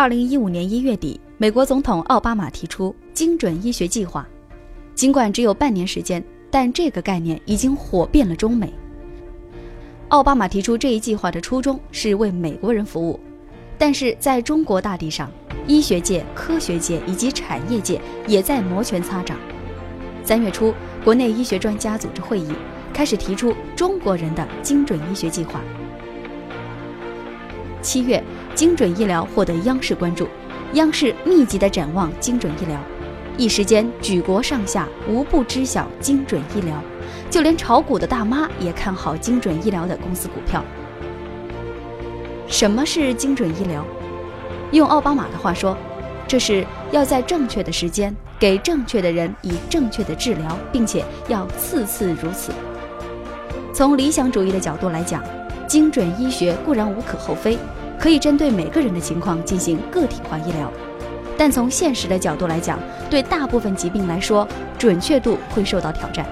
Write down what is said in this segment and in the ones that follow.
二零一五年一月底，美国总统奥巴马提出精准医学计划。尽管只有半年时间，但这个概念已经火遍了中美。奥巴马提出这一计划的初衷是为美国人服务，但是在中国大地上，医学界、科学界以及产业界也在摩拳擦掌。三月初，国内医学专家组织会议开始提出中国人的精准医学计划。七月，精准医疗获得央视关注，央视密集的展望精准医疗，一时间举国上下无不知晓精准医疗，就连炒股的大妈也看好精准医疗的公司股票。什么是精准医疗？用奥巴马的话说，这是要在正确的时间给正确的人以正确的治疗，并且要次次如此。从理想主义的角度来讲。精准医学固然无可厚非，可以针对每个人的情况进行个体化医疗，但从现实的角度来讲，对大部分疾病来说，准确度会受到挑战。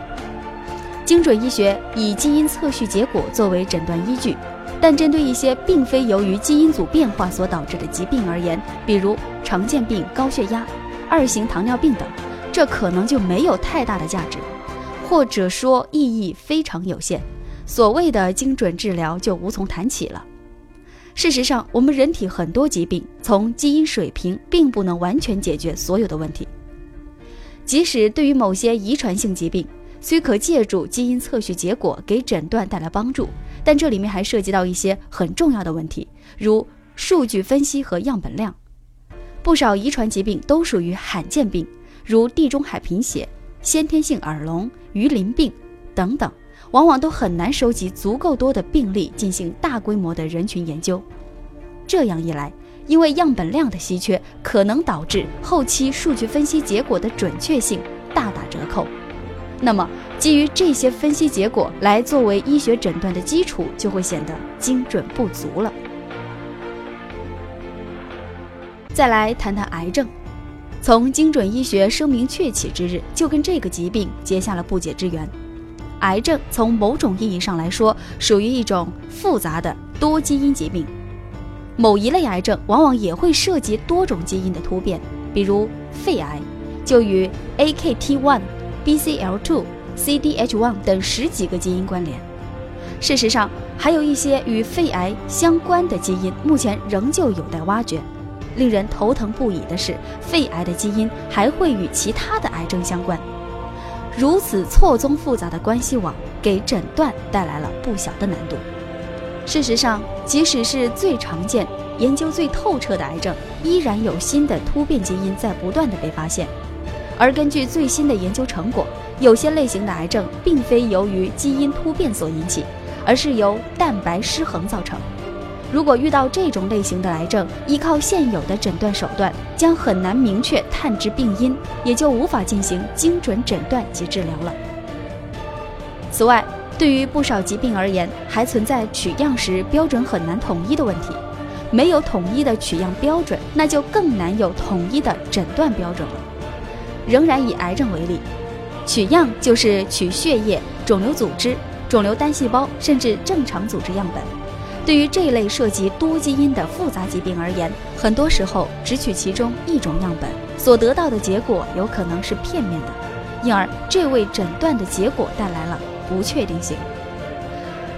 精准医学以基因测序结果作为诊断依据，但针对一些并非由于基因组变化所导致的疾病而言，比如常见病、高血压、二型糖尿病等，这可能就没有太大的价值，或者说意义非常有限。所谓的精准治疗就无从谈起了。事实上，我们人体很多疾病从基因水平并不能完全解决所有的问题。即使对于某些遗传性疾病，虽可借助基因测序结果给诊断带来帮助，但这里面还涉及到一些很重要的问题，如数据分析和样本量。不少遗传疾病都属于罕见病，如地中海贫血、先天性耳聋、鱼鳞病等等。往往都很难收集足够多的病例进行大规模的人群研究，这样一来，因为样本量的稀缺，可能导致后期数据分析结果的准确性大打折扣。那么，基于这些分析结果来作为医学诊断的基础，就会显得精准不足了。再来谈谈癌症，从精准医学声名鹊起之日，就跟这个疾病结下了不解之缘。癌症从某种意义上来说，属于一种复杂的多基因疾病。某一类癌症往往也会涉及多种基因的突变，比如肺癌，就与 AKT1、BCL2、CDH1 等十几个基因关联。事实上，还有一些与肺癌相关的基因，目前仍旧有待挖掘。令人头疼不已的是，肺癌的基因还会与其他的癌症相关。如此错综复杂的关系网，给诊断带来了不小的难度。事实上，即使是最常见、研究最透彻的癌症，依然有新的突变基因在不断的被发现。而根据最新的研究成果，有些类型的癌症并非由于基因突变所引起，而是由蛋白失衡造成。如果遇到这种类型的癌症，依靠现有的诊断手段，将很难明确探知病因，也就无法进行精准诊断及治疗了。此外，对于不少疾病而言，还存在取样时标准很难统一的问题。没有统一的取样标准，那就更难有统一的诊断标准了。仍然以癌症为例，取样就是取血液、肿瘤组织、肿瘤单细胞，甚至正常组织样本。对于这类涉及多基因的复杂疾病而言，很多时候只取其中一种样本，所得到的结果有可能是片面的，因而这为诊断的结果带来了不确定性。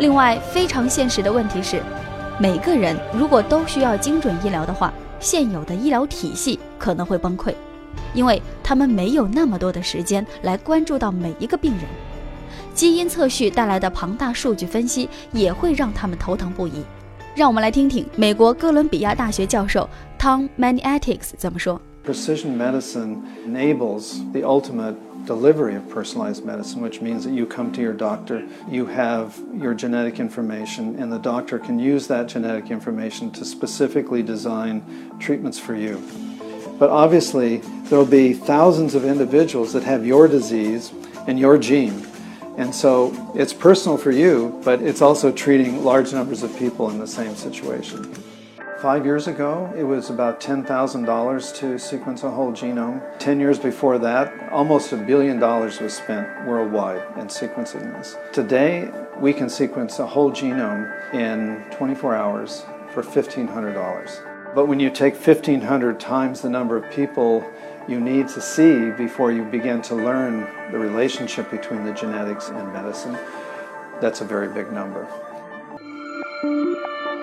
另外，非常现实的问题是，每个人如果都需要精准医疗的话，现有的医疗体系可能会崩溃，因为他们没有那么多的时间来关注到每一个病人。基因测序带来的庞大数据分析也会让他们头疼不已。让我们来听听美国哥伦比亚大学教授 Tom Maniatics 怎么说。Precision medicine enables the ultimate delivery of personalized medicine, which means that you come to your doctor, you have your genetic information, and the doctor can use that genetic information to specifically design treatments for you. But obviously, there will be thousands of individuals that have your disease and your gene. And so it's personal for you, but it's also treating large numbers of people in the same situation. Five years ago, it was about $10,000 to sequence a whole genome. Ten years before that, almost a billion dollars was spent worldwide in sequencing this. Today, we can sequence a whole genome in 24 hours for $1,500. But when you take 1,500 times the number of people you need to see before you begin to learn the relationship between the genetics and medicine, that's a very big number.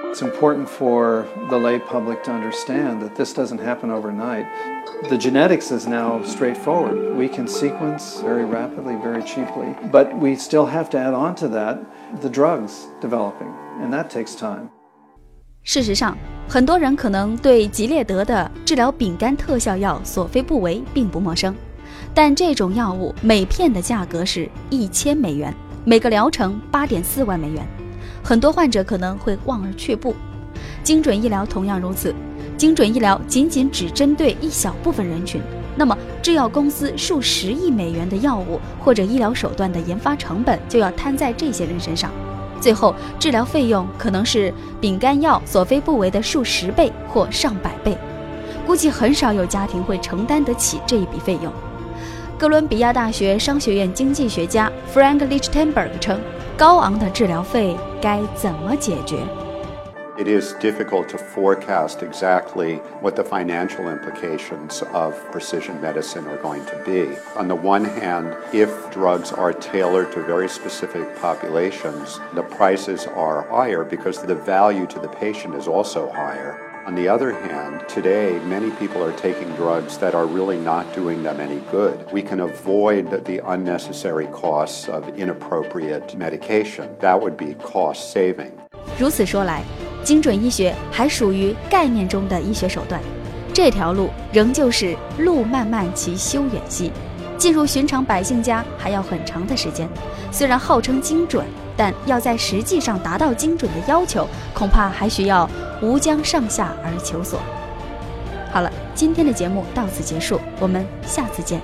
It's important for the lay public to understand that this doesn't happen overnight. The genetics is now straightforward. We can sequence very rapidly, very cheaply, but we still have to add on to that the drugs developing, and that takes time. 事实上，很多人可能对吉列德的治疗丙肝特效药索菲布韦并不陌生，但这种药物每片的价格是一千美元，每个疗程八点四万美元，很多患者可能会望而却步。精准医疗同样如此，精准医疗仅仅只针对一小部分人群，那么制药公司数十亿美元的药物或者医疗手段的研发成本就要摊在这些人身上。最后，治疗费用可能是丙肝药索非布韦的数十倍或上百倍，估计很少有家庭会承担得起这一笔费用。哥伦比亚大学商学院经济学家 Frank Lichtenberg 称：“高昂的治疗费该怎么解决？” It is difficult to forecast exactly what the financial implications of precision medicine are going to be. On the one hand, if drugs are tailored to very specific populations, the prices are higher because the value to the patient is also higher. On the other hand, today many people are taking drugs that are really not doing them any good. We can avoid the unnecessary costs of inappropriate medication. That would be cost saving. 如此说来， 精准医学还属于概念中的医学手段，这条路仍旧是路漫漫其修远兮，进入寻常百姓家还要很长的时间。虽然号称精准，但要在实际上达到精准的要求，恐怕还需要吴江上下而求索。好了，今天的节目到此结束，我们下次见。